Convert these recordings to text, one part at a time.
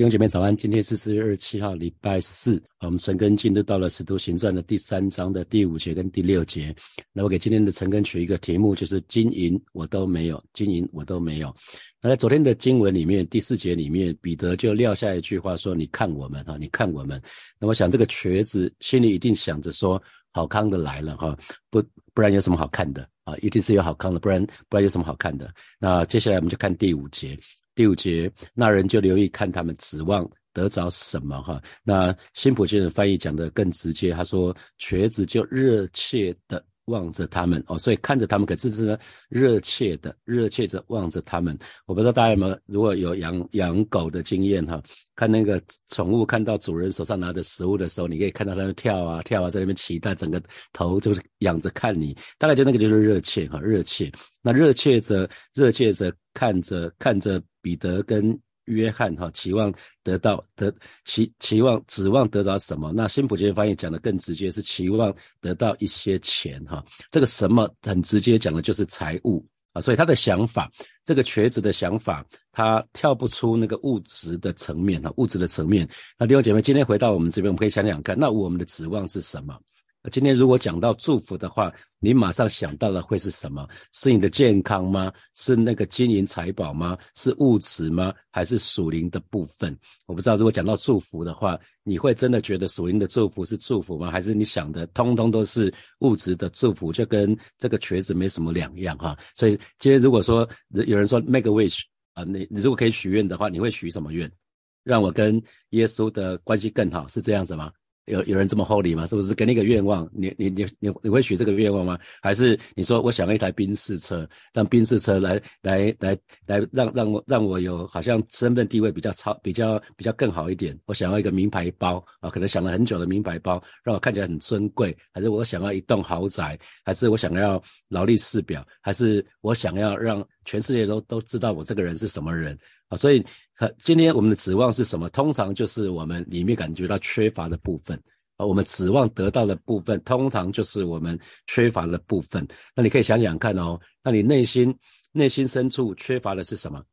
弟兄姐妹早安，今天是四月二十七号，礼拜四。我们陈根进入到了《使徒行传》的第三章的第五节跟第六节。那我给今天的陈根取一个题目，就是金银我都没有，金银我都没有。那在昨天的经文里面，第四节里面，彼得就撂下一句话说：“你看我们哈，你看我们。”那我想这个瘸子心里一定想着说：“好康的来了哈，不不然有什么好看的啊？一定是有好康的，不然不然有什么好看的？”那接下来我们就看第五节。第五节，那人就留意看他们指望得着什么哈？那辛普金的翻译讲的更直接，他说瘸子就热切的。望着他们哦，所以看着他们，可是是热切的、热切着望着他们。我不知道大家有没有，如果有养养狗的经验哈，看那个宠物看到主人手上拿着食物的时候，你可以看到它跳啊跳啊，在那边期待，整个头就是仰着看你。大概就那个就是热切哈，热切。那热切着、热切着看着看着彼得跟。约翰哈期望得到得期期望指望得着什么？那新普金翻译讲的更直接，是期望得到一些钱哈。这个什么很直接讲的就是财物啊，所以他的想法，这个瘸子的想法，他跳不出那个物质的层面哈，物质的层面。那弟兄姐妹，今天回到我们这边，我们可以想想看，那我们的指望是什么？今天如果讲到祝福的话，你马上想到的会是什么？是你的健康吗？是那个金银财宝吗？是物质吗？还是属灵的部分？我不知道。如果讲到祝福的话，你会真的觉得属灵的祝福是祝福吗？还是你想的通通都是物质的祝福，就跟这个瘸子没什么两样哈？所以今天如果说有人说 make a wish 啊，你你如果可以许愿的话，你会许什么愿？让我跟耶稣的关系更好，是这样子吗？有有人这么厚礼吗？是不是给你一个愿望？你你你你你会许这个愿望吗？还是你说我想要一台宾士车，让宾士车来来来来让让我让我有好像身份地位比较超比较比较更好一点？我想要一个名牌包啊，可能想了很久的名牌包，让我看起来很尊贵。还是我想要一栋豪宅？还是我想要劳力士表？还是我想要让全世界都都知道我这个人是什么人？啊，所以可今天我们的指望是什么？通常就是我们里面感觉到缺乏的部分啊，我们指望得到的部分，通常就是我们缺乏的部分。那你可以想想看哦，那你内心内心深处缺乏的是什么？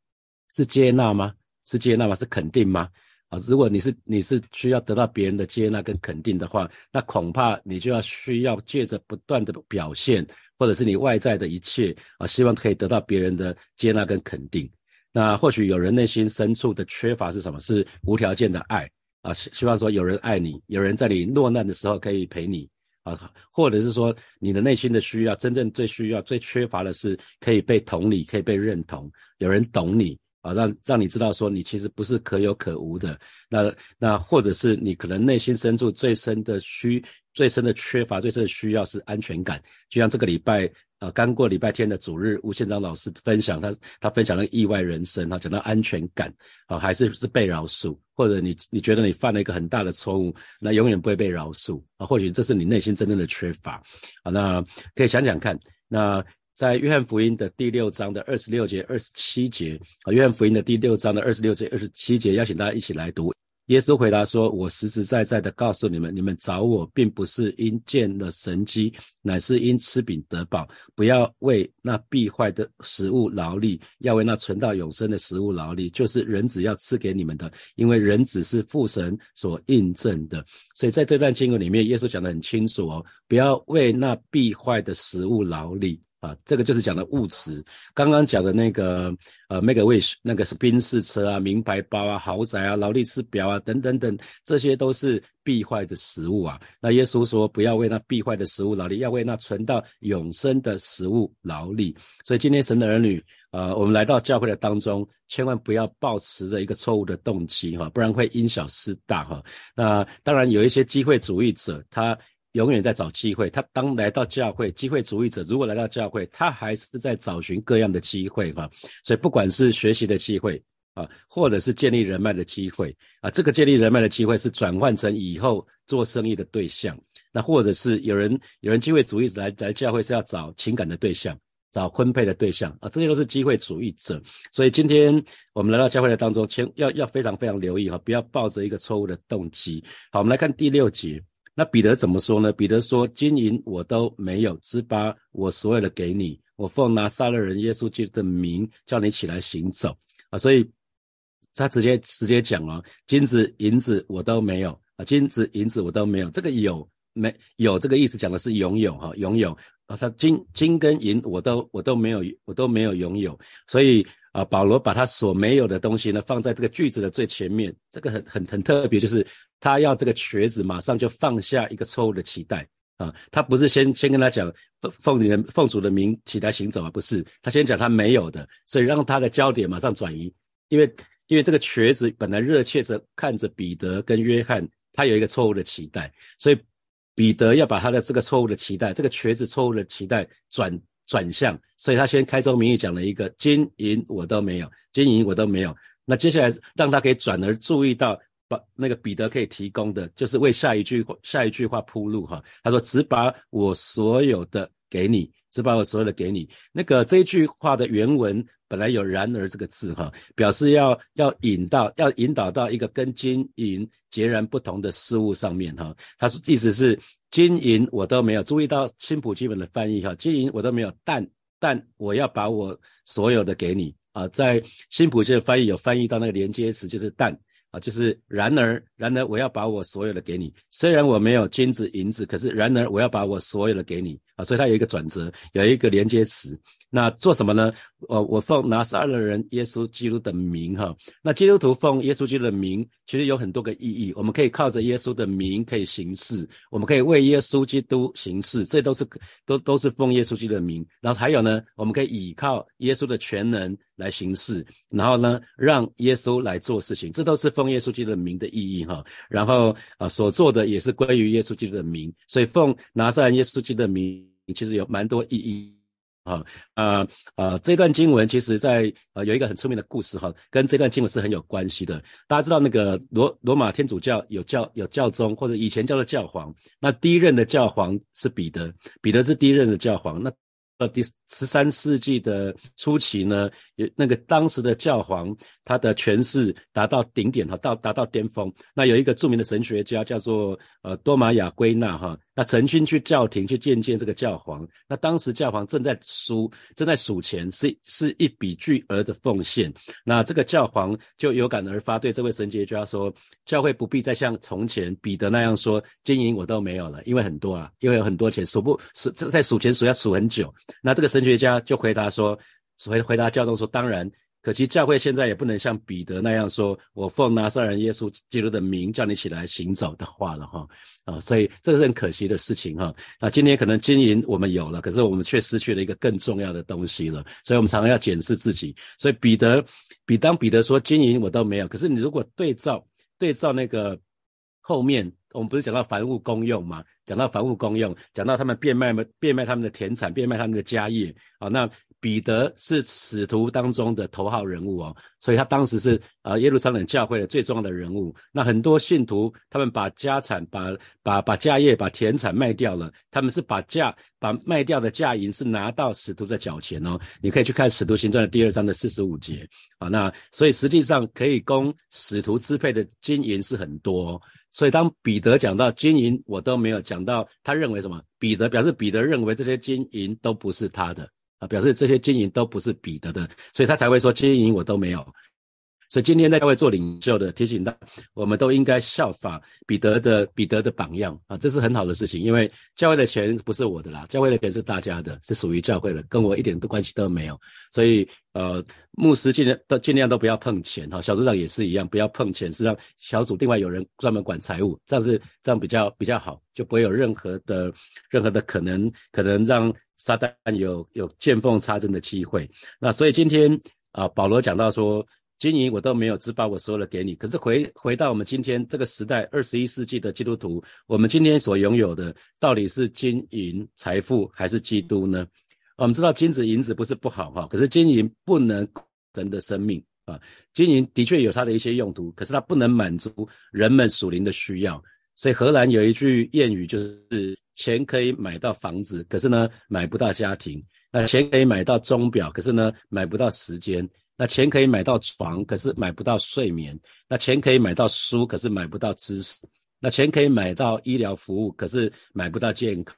是接纳吗？是接纳吗？是肯定吗？啊，如果你是你是需要得到别人的接纳跟肯定的话，那恐怕你就要需要借着不断的表现，或者是你外在的一切啊，希望可以得到别人的接纳跟肯定。那或许有人内心深处的缺乏是什么？是无条件的爱啊，希希望说有人爱你，有人在你落难的时候可以陪你啊，或者是说你的内心的需要，真正最需要、最缺乏的是可以被同理、可以被认同，有人懂你啊，让让你知道说你其实不是可有可无的。那那或者是你可能内心深处最深的需、最深的缺乏、最深的需要是安全感，就像这个礼拜。啊，刚过礼拜天的主日，吴宪章老师分享他他分享了意外人生，他讲到安全感啊，还是是被饶恕，或者你你觉得你犯了一个很大的错误，那永远不会被饶恕啊，或许这是你内心真正的缺乏啊，那可以想想看，那在约翰福音的第六章的二十六节、二十七节啊，约翰福音的第六章的二十六节、二十七节，邀请大家一起来读。耶稣回答说：“我实实在在的告诉你们，你们找我，并不是因见了神机，乃是因吃饼得饱。不要为那必坏的食物劳力，要为那存到永生的食物劳力，就是人子要赐给你们的。因为人子是父神所印证的。所以在这段经文里面，耶稣讲得很清楚哦，不要为那必坏的食物劳力。”啊，这个就是讲的物质。刚刚讲的那个呃，make a wish，那个是宾士车啊、名牌包啊、豪宅啊、劳力士表啊等等等，这些都是必坏的食物啊。那耶稣说，不要为那必坏的食物劳力，要为那存到永生的食物劳力。所以今天神的儿女，呃，我们来到教会的当中，千万不要抱持着一个错误的动机哈，不然会因小失大哈。那当然有一些机会主义者，他。永远在找机会。他当来到教会，机会主义者如果来到教会，他还是在找寻各样的机会哈。所以不管是学习的机会啊，或者是建立人脉的机会啊，这个建立人脉的机会是转换成以后做生意的对象。那或者是有人有人机会主义者来来教会是要找情感的对象，找婚配的对象啊，这些都是机会主义者。所以今天我们来到教会的当中，千要要非常非常留意哈，不要抱着一个错误的动机。好，我们来看第六节。那彼得怎么说呢？彼得说：“金银我都没有，只把我所有的给你。我奉拿撒勒人耶稣基督的名，叫你起来行走。”啊，所以他直接直接讲了，金子银子我都没有啊，金子银子我都没有，这个有没有这个意思讲的是拥有哈，拥有啊，他金金跟银我都我都没有，我都没有拥有，所以啊，保罗把他所没有的东西呢放在这个句子的最前面，这个很很很特别，就是他要这个瘸子马上就放下一个错误的期待。啊，他不是先先跟他讲奉奉你的奉主的名起来行走啊，不是，他先讲他没有的，所以让他的焦点马上转移，因为因为这个瘸子本来热切着看着彼得跟约翰，他有一个错误的期待，所以彼得要把他的这个错误的期待，这个瘸子错误的期待转转向，所以他先开宗明义讲了一个金银我都没有，金银我都没有，那接下来让他可以转而注意到。把那个彼得可以提供的，就是为下一句下一句话铺路哈。他说：“只把我所有的给你，只把我所有的给你。”那个这句话的原文本来有“然而”这个字哈，表示要要引到要引导到一个跟金银截然不同的事物上面哈。他说意思是金银我都没有注意到新普基本的翻译哈，金银我都没有，但但我要把我所有的给你啊。在新普基的翻译有翻译到那个连接词就是但。啊，就是然而，然而我要把我所有的给你。虽然我没有金子银子，可是然而我要把我所有的给你。啊，所以它有一个转折，有一个连接词。那做什么呢？呃，我奉拿撒勒人耶稣基督的名，哈。那基督徒奉耶稣基督的名，其实有很多个意义。我们可以靠着耶稣的名可以行事，我们可以为耶稣基督行事，这都是都都是奉耶稣基督的名。然后还有呢，我们可以倚靠耶稣的全能来行事，然后呢，让耶稣来做事情，这都是奉耶稣基督的名的意义，哈。然后啊，所做的也是归于耶稣基督的名，所以奉拿撒勒耶稣基督的名。其实有蛮多意义啊，啊啊，这段经文其实在呃有一个很出名的故事哈，跟这段经文是很有关系的。大家知道那个罗罗马天主教有教有教宗或者以前叫做教皇，那第一任的教皇是彼得，彼得是第一任的教皇。那呃，第十三世纪的初期呢，有那个当时的教皇，他的权势达到顶点哈，到达到巅峰。那有一个著名的神学家叫做呃多玛亚圭纳哈，那曾经去教廷去见见这个教皇。那当时教皇正在数正在数钱，是是一笔巨额的奉献。那这个教皇就有感而发，对这位神学家说：教会不必再像从前彼得那样说，金银我都没有了，因为很多啊，因为有很多钱数不数在数钱数要数很久。那这个神学家就回答说，回回答教宗说，当然，可惜教会现在也不能像彼得那样说，我奉拿撒人耶稣基督的名叫你起来行走的话了哈，啊，所以这是很可惜的事情哈。那今天可能金银我们有了，可是我们却失去了一个更重要的东西了，所以我们常常要检视自己。所以彼得，比当彼得说金银我都没有，可是你如果对照对照那个后面。我们不是讲到凡物公用吗？讲到凡物公用，讲到他们变卖变卖他们的田产，变卖他们的家业啊。那彼得是使徒当中的头号人物哦，所以他当时是呃耶路撒冷教会的最重要的人物。那很多信徒他们把家产、把把把家业、把田产卖掉了，他们是把价把卖掉的价银是拿到使徒的脚前哦。你可以去看使徒行传的第二章的四十五节啊。那所以实际上可以供使徒支配的金银是很多。所以，当彼得讲到金银，我都没有讲到，他认为什么？彼得表示彼得认为这些金银都不是他的啊，表示这些金银都不是彼得的，所以他才会说金银我都没有。所以今天在教会做领袖的提醒到，我们都应该效法彼得的彼得的榜样啊，这是很好的事情。因为教会的钱不是我的啦，教会的钱是大家的，是属于教会的，跟我一点的关系都没有。所以呃，牧师尽量都尽量都不要碰钱哈，小组长也是一样，不要碰钱，是让小组另外有人专门管财务，这样是这样比较比较好，就不会有任何的任何的可能可能让撒旦有有见缝插针的机会。那所以今天啊，保罗讲到说。金银我都没有，只把我所有的给你。可是回回到我们今天这个时代，二十一世纪的基督徒，我们今天所拥有的到底是金银财富还是基督呢？我们知道金子银子不是不好哈，可是金银不能人的生命啊。金银的确有它的一些用途，可是它不能满足人们属灵的需要。所以荷兰有一句谚语，就是钱可以买到房子，可是呢买不到家庭；那钱可以买到钟表，可是呢买不到时间。那钱可以买到床，可是买不到睡眠；那钱可以买到书，可是买不到知识；那钱可以买到医疗服务，可是买不到健康；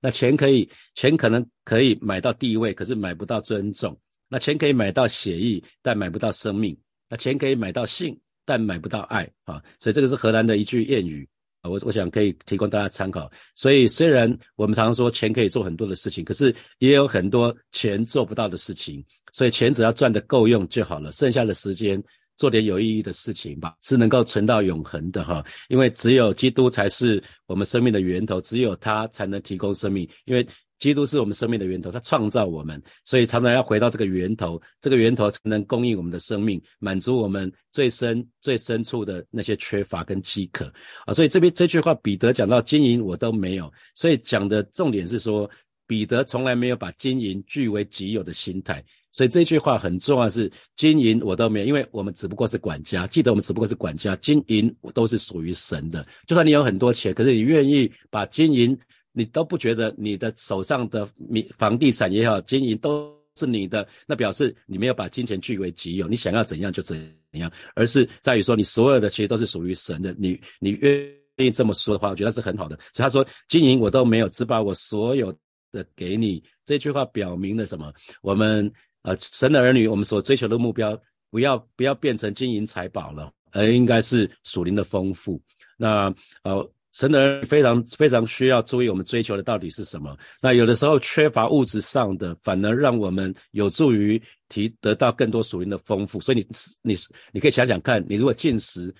那钱可以，钱可能可以买到地位，可是买不到尊重；那钱可以买到血意，但买不到生命。那钱可以买到性，但买不到爱啊。所以这个是荷兰的一句谚语，我我想可以提供大家参考。所以虽然我们常常说钱可以做很多的事情，可是也有很多钱做不到的事情。所以钱只要赚的够用就好了，剩下的时间。做点有意义的事情吧，是能够存到永恒的哈。因为只有基督才是我们生命的源头，只有他才能提供生命。因为基督是我们生命的源头，他创造我们，所以常常要回到这个源头，这个源头才能供应我们的生命，满足我们最深最深处的那些缺乏跟饥渴啊。所以这边这句话，彼得讲到金银我都没有，所以讲的重点是说，彼得从来没有把金银据为己有的心态。所以这句话很重要，是金银我都没有，因为我们只不过是管家。记得我们只不过是管家，金银都是属于神的。就算你有很多钱，可是你愿意把金银，你都不觉得你的手上的米房地产也好，金银都是你的，那表示你没有把金钱据为己有，你想要怎样就怎样，而是在于说你所有的其实都是属于神的。你你愿意这么说的话，我觉得是很好的。所以他说金银我都没有，只把我所有的给你。这句话表明了什么？我们。呃，神的儿女，我们所追求的目标，不要不要变成金银财宝了，而应该是属灵的丰富。那呃，神的儿女非常非常需要注意，我们追求的到底是什么？那有的时候缺乏物质上的，反而让我们有助于提得到更多属灵的丰富。所以你你你可以想想看，你如果进食，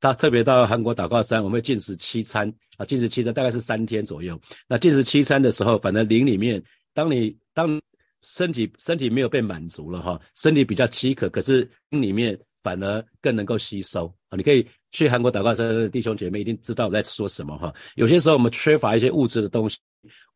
他特别到韩国祷告山，我们会进食七餐啊，进食七餐大概是三天左右。那进食七餐的时候，反正灵里面，当你当身体身体没有被满足了哈，身体比较饥渴，可是心里面反而更能够吸收啊！你可以去韩国祷告的弟兄姐妹一定知道我在说什么哈。有些时候我们缺乏一些物质的东西。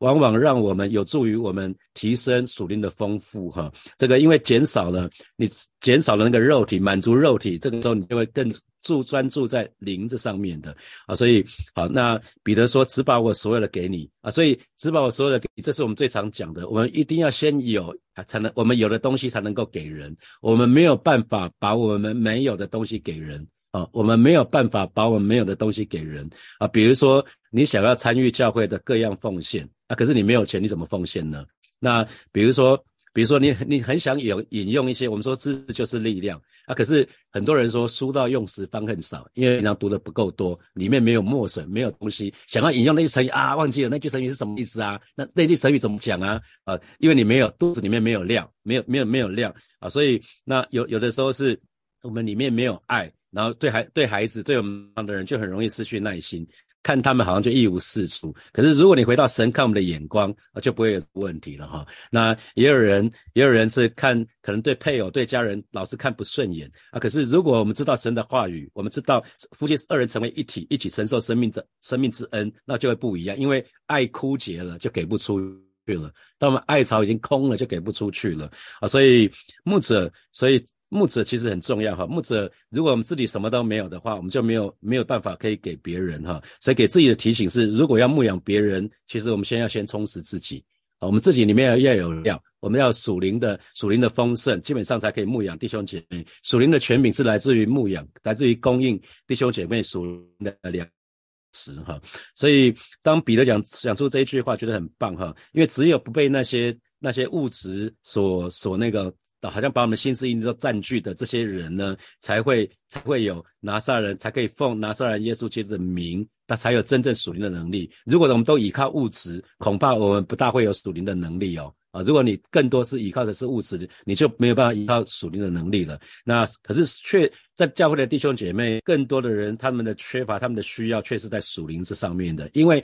往往让我们有助于我们提升属灵的丰富哈，这个因为减少了你减少了那个肉体满足肉体，这个时候你就会更注专注在灵这上面的啊，所以好，那彼得说只把我所有的给你啊，所以只把我所有的给你，这是我们最常讲的，我们一定要先有才能，我们有的东西才能够给人，我们没有办法把我们没有的东西给人。啊，我们没有办法把我们没有的东西给人啊。比如说，你想要参与教会的各样奉献啊，可是你没有钱，你怎么奉献呢？那比如说，比如说你你很想有引用一些，我们说知识就是力量啊，可是很多人说书到用时方恨少，因为平常读的不够多，里面没有墨水，没有东西，想要引用那句成语啊，忘记了那句成语是什么意思啊？那那句成语怎么讲啊？啊，因为你没有肚子里面没有料，没有没有没有料啊，所以那有有的时候是我们里面没有爱。然后对孩对孩子对我们的人就很容易失去耐心，看他们好像就一无是处。可是如果你回到神看我们的眼光，啊，就不会有问题了哈。那也有人也有人是看可能对配偶对家人老是看不顺眼啊。可是如果我们知道神的话语，我们知道夫妻二人成为一体，一起承受生命的生命之恩，那就会不一样。因为爱枯竭了，就给不出去了；当我们爱巢已经空了，就给不出去了啊。所以牧者，所以。牧者其实很重要哈，牧者如果我们自己什么都没有的话，我们就没有没有办法可以给别人哈，所以给自己的提醒是，如果要牧养别人，其实我们先要先充实自己啊，我们自己里面要要有料，我们要属灵的属灵的丰盛，基本上才可以牧养弟兄姐妹。属灵的权柄是来自于牧养，来自于供应弟兄姐妹属灵的粮食哈。所以当彼得讲讲出这一句话，觉得很棒哈，因为只有不被那些那些物质所所那个。好像把我们心思意念都占据的这些人呢，才会才会有拿撒人，才可以奉拿撒人耶稣基督的名，他才有真正属灵的能力。如果我们都依靠物质，恐怕我们不大会有属灵的能力哦。啊，如果你更多是依靠的是物质，你就没有办法依靠属灵的能力了。那可是却在教会的弟兄姐妹，更多的人他们的缺乏，他们的需要，却是在属灵这上面的，因为。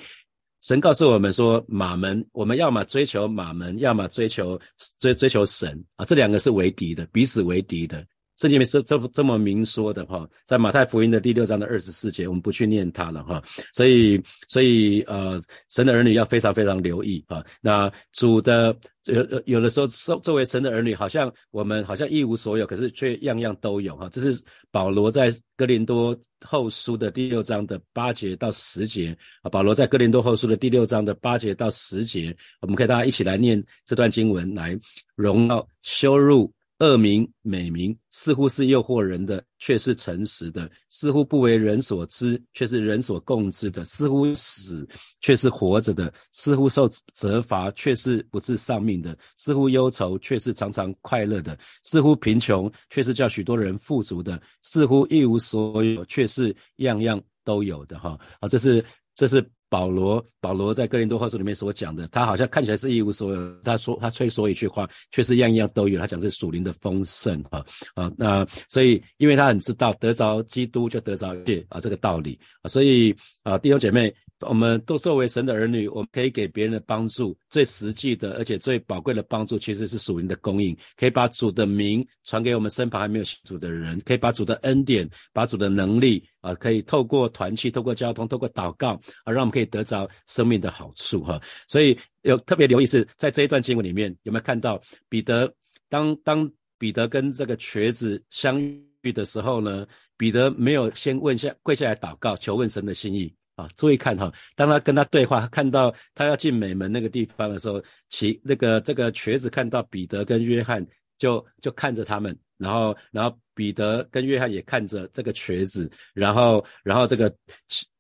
神告诉我们说，马门，我们要么追求马门，要么追求追追求神啊，这两个是为敌的，彼此为敌的。圣经里面是这这么明说的哈，在马太福音的第六章的二十四节，我们不去念它了哈。所以，所以呃，神的儿女要非常非常留意啊。那主的有有的时候，作作为神的儿女，好像我们好像一无所有，可是却样样都有哈。这是保罗在哥林多。后书的第六章的八节到十节啊，保罗在哥林多后书的第六章的八节到十节，我们可以大家一起来念这段经文，来荣耀、羞辱、恶名美名，似乎是诱惑人的，却是诚实的；似乎不为人所知，却是人所共知的；似乎死，却是活着的；似乎受责罚，却是不致丧命的；似乎忧愁，却是常常快乐的；似乎贫穷，却是叫许多人富足的；似乎一无所有，却是样样都有的。哈，啊，这是这是。保罗，保罗在哥林多后书里面所讲的，他好像看起来是一无所有。他说，他吹说一句话，却是样样都有。他讲是属灵的丰盛啊啊，那所以，因为他很知道得着基督就得着一切啊这个道理啊，所以啊弟兄姐妹。我们都作为神的儿女，我们可以给别人的帮助，最实际的而且最宝贵的帮助，其实是属灵的供应。可以把主的名传给我们身旁还没有信主的人，可以把主的恩典、把主的能力啊，可以透过团契、透过交通、透过祷告啊，让我们可以得着生命的好处哈。所以有特别留意是在这一段经文里面有没有看到彼得当当彼得跟这个瘸子相遇的时候呢？彼得没有先问下跪下来祷告求问神的心意。啊，注意看哈，当他跟他对话，看到他要进美门那个地方的时候，其那个这个瘸子看到彼得跟约翰，就就看着他们，然后然后彼得跟约翰也看着这个瘸子，然后然后这个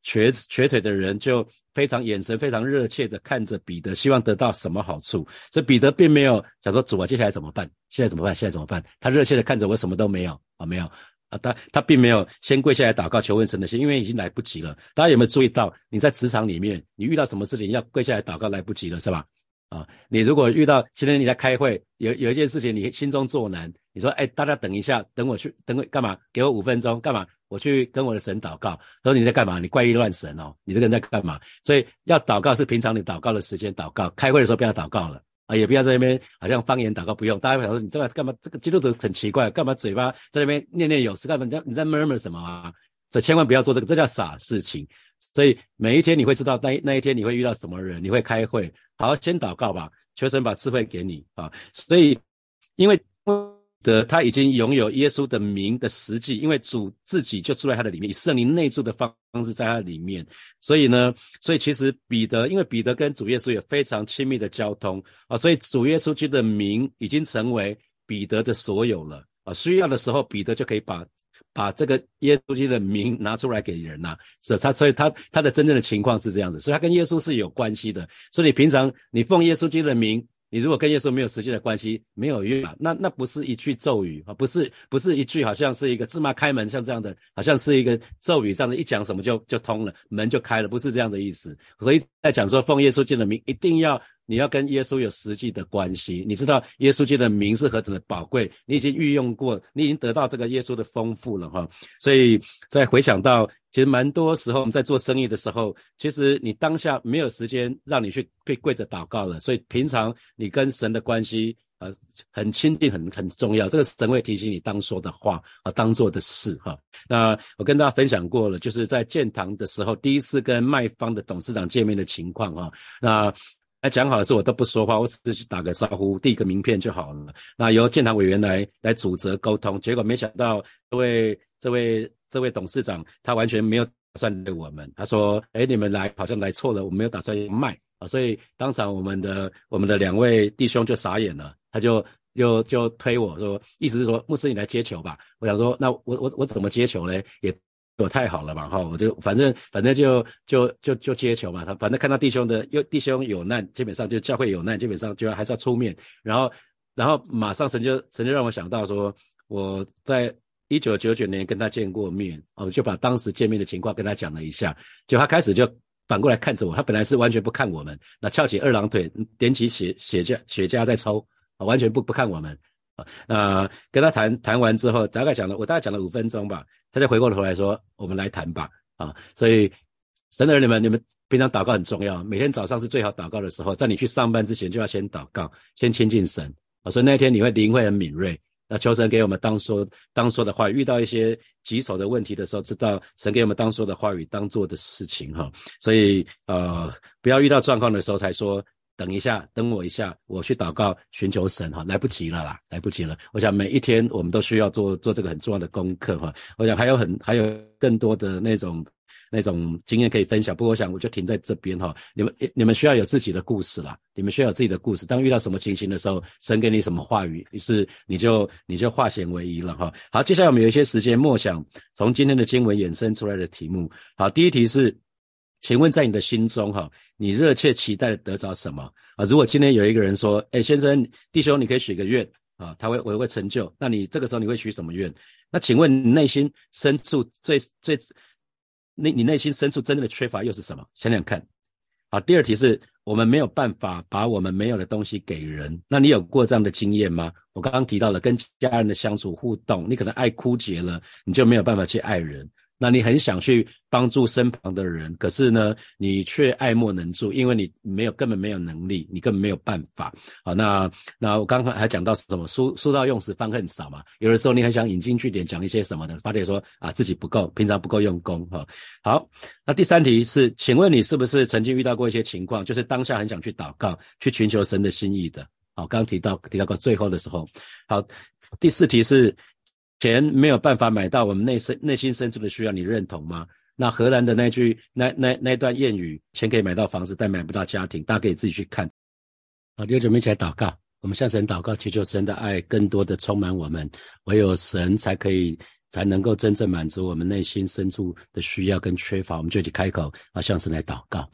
瘸瘸腿的人就非常眼神非常热切的看着彼得，希望得到什么好处。所以彼得并没有想说主啊，接下来怎么办？现在怎么办？现在怎么办？他热切的看着我，什么都没有啊，没有。啊，他他并没有先跪下来祷告求问神的心，因为已经来不及了。大家有没有注意到，你在职场里面，你遇到什么事情要跪下来祷告来不及了，是吧？啊，你如果遇到今天你在开会，有有一件事情你心中作难，你说，哎，大家等一下，等我去，等我干嘛？给我五分钟，干嘛？我去跟我的神祷告。他说你在干嘛？你怪异乱神哦，你这个人在干嘛？所以要祷告是平常你祷告的时间祷告，开会的时候不要祷告了。啊，也不要在那边好像方言祷告不用，大家会想说你这个干嘛？这个基督徒很奇怪，干嘛嘴巴在那边念念有词？干嘛你在你在 murmur 什么啊？所以千万不要做这个，这叫傻事情。所以每一天你会知道那那一天你会遇到什么人，你会开会，好先祷告吧，求神把智慧给你啊。所以因为。的他已经拥有耶稣的名的实际，因为主自己就住在他的里面，以圣灵内住的方式在他里面，所以呢，所以其实彼得，因为彼得跟主耶稣有非常亲密的交通啊，所以主耶稣基督的名已经成为彼得的所有了啊，需要的时候彼得就可以把把这个耶稣基督的名拿出来给人呐，是他，所以他他的真正的情况是这样子，所以他跟耶稣是有关系的，所以你平常你奉耶稣基督的名。你如果跟耶稣没有实际的关系，没有约啊，那那不是一句咒语啊，不是不是一句好像是一个芝麻开门像这样的，好像是一个咒语这样的，一讲什么就就通了，门就开了，不是这样的意思。所以在讲说奉耶稣基督的名，一定要。你要跟耶稣有实际的关系，你知道耶稣基督的名是何等的宝贵，你已经运用过，你已经得到这个耶稣的丰富了哈。所以再回想到，其实蛮多时候我们在做生意的时候，其实你当下没有时间让你去跪跪着祷告了。所以平常你跟神的关系呃很亲近，很很重要。这个神会提醒你当说的话啊，当做的事哈。那我跟大家分享过了，就是在建堂的时候，第一次跟卖方的董事长见面的情况哈。那那讲好的是我都不说话，我只是去打个招呼，递个名片就好了。那由建堂委员来来主责沟通，结果没想到这位这位这位董事长他完全没有打算对我们，他说：“哎，你们来好像来错了，我没有打算卖啊。”所以当场我们的我们的两位弟兄就傻眼了，他就就就推我说，意思是说牧师你来接球吧。我想说，那我我我怎么接球嘞？也。我太好了嘛，哈，我就反正反正就就就就接球嘛，他反正看到弟兄的又弟兄有难，基本上就教会有难，基本上就要还是要出面，然后然后马上神就神就让我想到说，我在一九九九年跟他见过面，哦，就把当时见面的情况跟他讲了一下，就他开始就反过来看着我，他本来是完全不看我们，那翘起二郎腿，点起血血架血架在抽，完全不不看我们，那跟他谈谈完之后，大概讲了我大概讲了五分钟吧。他就回过头来说：“我们来谈吧，啊，所以神的儿女们，你们平常祷告很重要。每天早上是最好祷告的时候，在你去上班之前就要先祷告，先亲近神啊。所以那天你会灵会很敏锐，那求神给我们当说当说的话。遇到一些棘手的问题的时候，知道神给我们当说的话语，当做的事情哈。所以呃，不要遇到状况的时候才说。”等一下，等我一下，我去祷告，寻求神哈，来不及了啦，来不及了。我想每一天我们都需要做做这个很重要的功课哈。我想还有很还有更多的那种那种经验可以分享。不过我想我就停在这边哈，你们你们需要有自己的故事啦，你们需要有自己的故事。当遇到什么情形的时候，神给你什么话语，于是你就你就化险为夷了哈。好，接下来我们有一些时间默想从今天的经文衍生出来的题目。好，第一题是，请问在你的心中哈，你热切期待得着什么啊？如果今天有一个人说，哎，先生弟兄，你可以许个愿。啊，他会我会成就。那你这个时候你会许什么愿？那请问你内心深处最最，你你内心深处真正的缺乏又是什么？想想看。好，第二题是我们没有办法把我们没有的东西给人。那你有过这样的经验吗？我刚刚提到了跟家人的相处互动，你可能爱枯竭了，你就没有办法去爱人。那你很想去帮助身旁的人，可是呢，你却爱莫能助，因为你没有根本没有能力，你根本没有办法。好，那那我刚刚还讲到什么？书书到用时方恨少嘛。有的时候你很想引经据典讲一些什么的，发现说啊自己不够，平常不够用功哈。好，那第三题是，请问你是不是曾经遇到过一些情况，就是当下很想去祷告，去寻求神的心意的？好，刚刚提到提到过最后的时候。好，第四题是。钱没有办法买到我们内深内心深处的需要，你认同吗？那荷兰的那句那那那段谚语，钱可以买到房子，但买不到家庭，大家可以自己去看。好，弟兄姐妹一起来祷告，我们向神祷告，祈求神的爱更多的充满我们，唯有神才可以才能够真正满足我们内心深处的需要跟缺乏，我们就去开口啊，向神来祷告。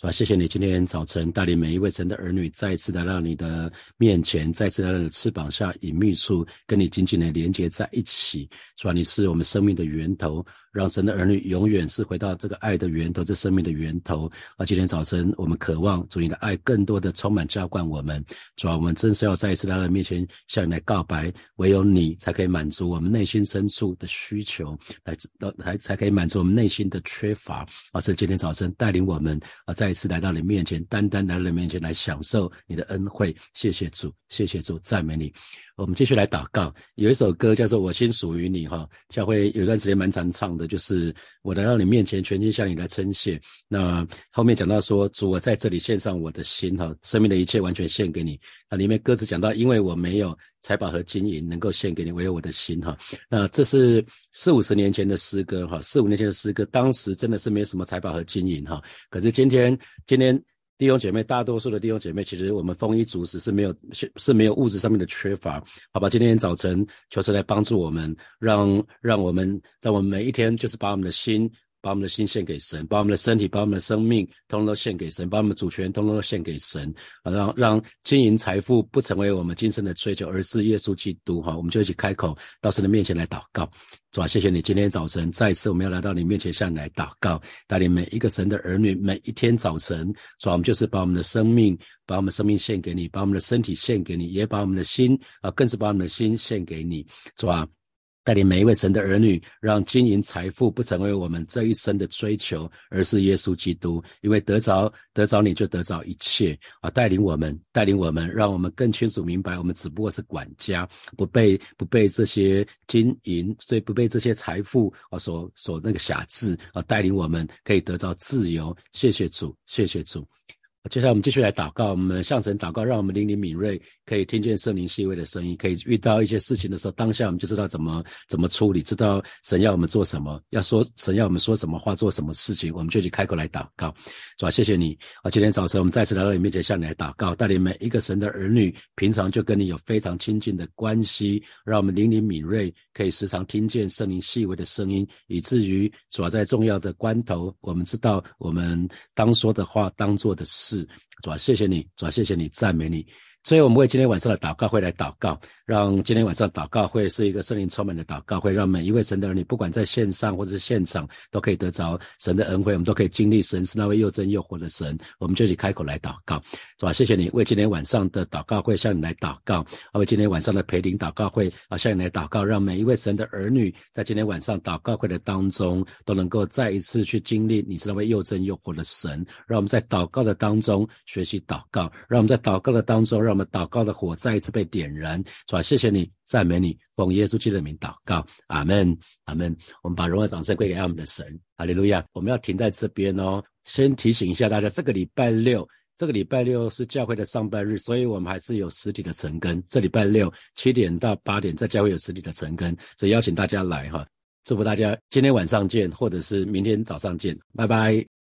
是吧？谢谢你今天早晨带领每一位神的儿女，再次来到你的面前，再次来到你的翅膀下隐秘处，跟你紧紧的连接在一起。是吧？你是我们生命的源头。让神的儿女永远是回到这个爱的源头，这生命的源头。而今天早晨，我们渴望主你的爱更多的充满浇灌我们。主啊，我们真是要再一次来到面前向你来告白，唯有你才可以满足我们内心深处的需求，来来才可以满足我们内心的缺乏。而是今天早晨带领我们啊，再一次来到你面前，单单来到你面前来享受你的恩惠。谢谢主，谢谢主，赞美你。我们继续来祷告。有一首歌叫做《我心属于你》哈，教会有一段时间蛮常唱的，就是我来到你面前，全心向你来称谢。那后面讲到说，主我在这里献上我的心哈，生命的一切完全献给你。那里面歌词讲到，因为我没有财宝和金银能够献给你，唯有我的心哈。那这是四五十年前的诗歌哈，四五年前的诗歌，当时真的是没有什么财宝和金银哈。可是今天，今天。弟兄姐妹，大多数的弟兄姐妹，其实我们丰衣足食是没有是是没有物质上面的缺乏，好吧？今天早晨求神来帮助我们，让让我们让我们每一天，就是把我们的心。把我们的心献给神，把我们的身体，把我们的生命，通通都献给神，把我们的主权，通通都献给神，啊，让让金银财富不成为我们今生的追求，而是耶稣基督。哈，我们就一起开口到神的面前来祷告，主啊，谢谢你，今天早晨再次我们要来到你面前向你来祷告，带领每一个神的儿女，每一天早晨，主啊，我们就是把我们的生命，把我们生命献给你，把我们的身体献给你，也把我们的心啊，更是把我们的心献给你，主啊。带领每一位神的儿女，让金银财富不成为我们这一生的追求，而是耶稣基督。因为得着得着你就得着一切啊！带领我们，带领我们，让我们更清楚明白，我们只不过是管家，不被不被这些金银，所以不被这些财富啊所所那个辖制啊！带领我们可以得到自由。谢谢主，谢谢主。接下来我们继续来祷告，我们向神祷告，让我们灵灵敏锐。可以听见圣灵细微的声音，可以遇到一些事情的时候，当下我们就知道怎么怎么处理，知道神要我们做什么，要说神要我们说什么话，做什么事情，我们就去开口来祷告，主啊？谢谢你啊！今天早晨我们再次来到你面前，向你来祷告，带领每一个神的儿女，平常就跟你有非常亲近的关系，让我们灵灵敏锐，可以时常听见圣灵细微的声音，以至于主要在重要的关头，我们知道我们当说的话，当做的事，主要谢谢你，主要谢谢你，赞美你。所以，我们为今天晚上的祷告会来祷告，让今天晚上祷告会是一个圣灵充满的祷告会，让每一位神的儿女，不管在线上或者是现场，都可以得着神的恩惠，我们都可以经历神是那位又真又活的神。我们就去开口来祷告，是吧？谢谢你为今天晚上的祷告会向你来祷告，为今天晚上的陪领祷告会啊向你来祷告，让每一位神的儿女在今天晚上祷告会的当中，都能够再一次去经历你是那位又真又活的神。让我们在祷告的当中学习祷告，让我们在祷告的当中让。让我们祷告的火再一次被点燃，是吧？谢谢你，赞美你，奉耶稣基督的名祷告，阿门，阿门。我们把荣耀掌声归给我们的神，哈利路亚。我们要停在这边哦。先提醒一下大家，这个礼拜六，这个礼拜六是教会的上半日，所以我们还是有实体的晨更。这礼拜六七点到八点，在教会有实体的晨更，所以邀请大家来哈。祝福大家今天晚上见，或者是明天早上见，拜拜。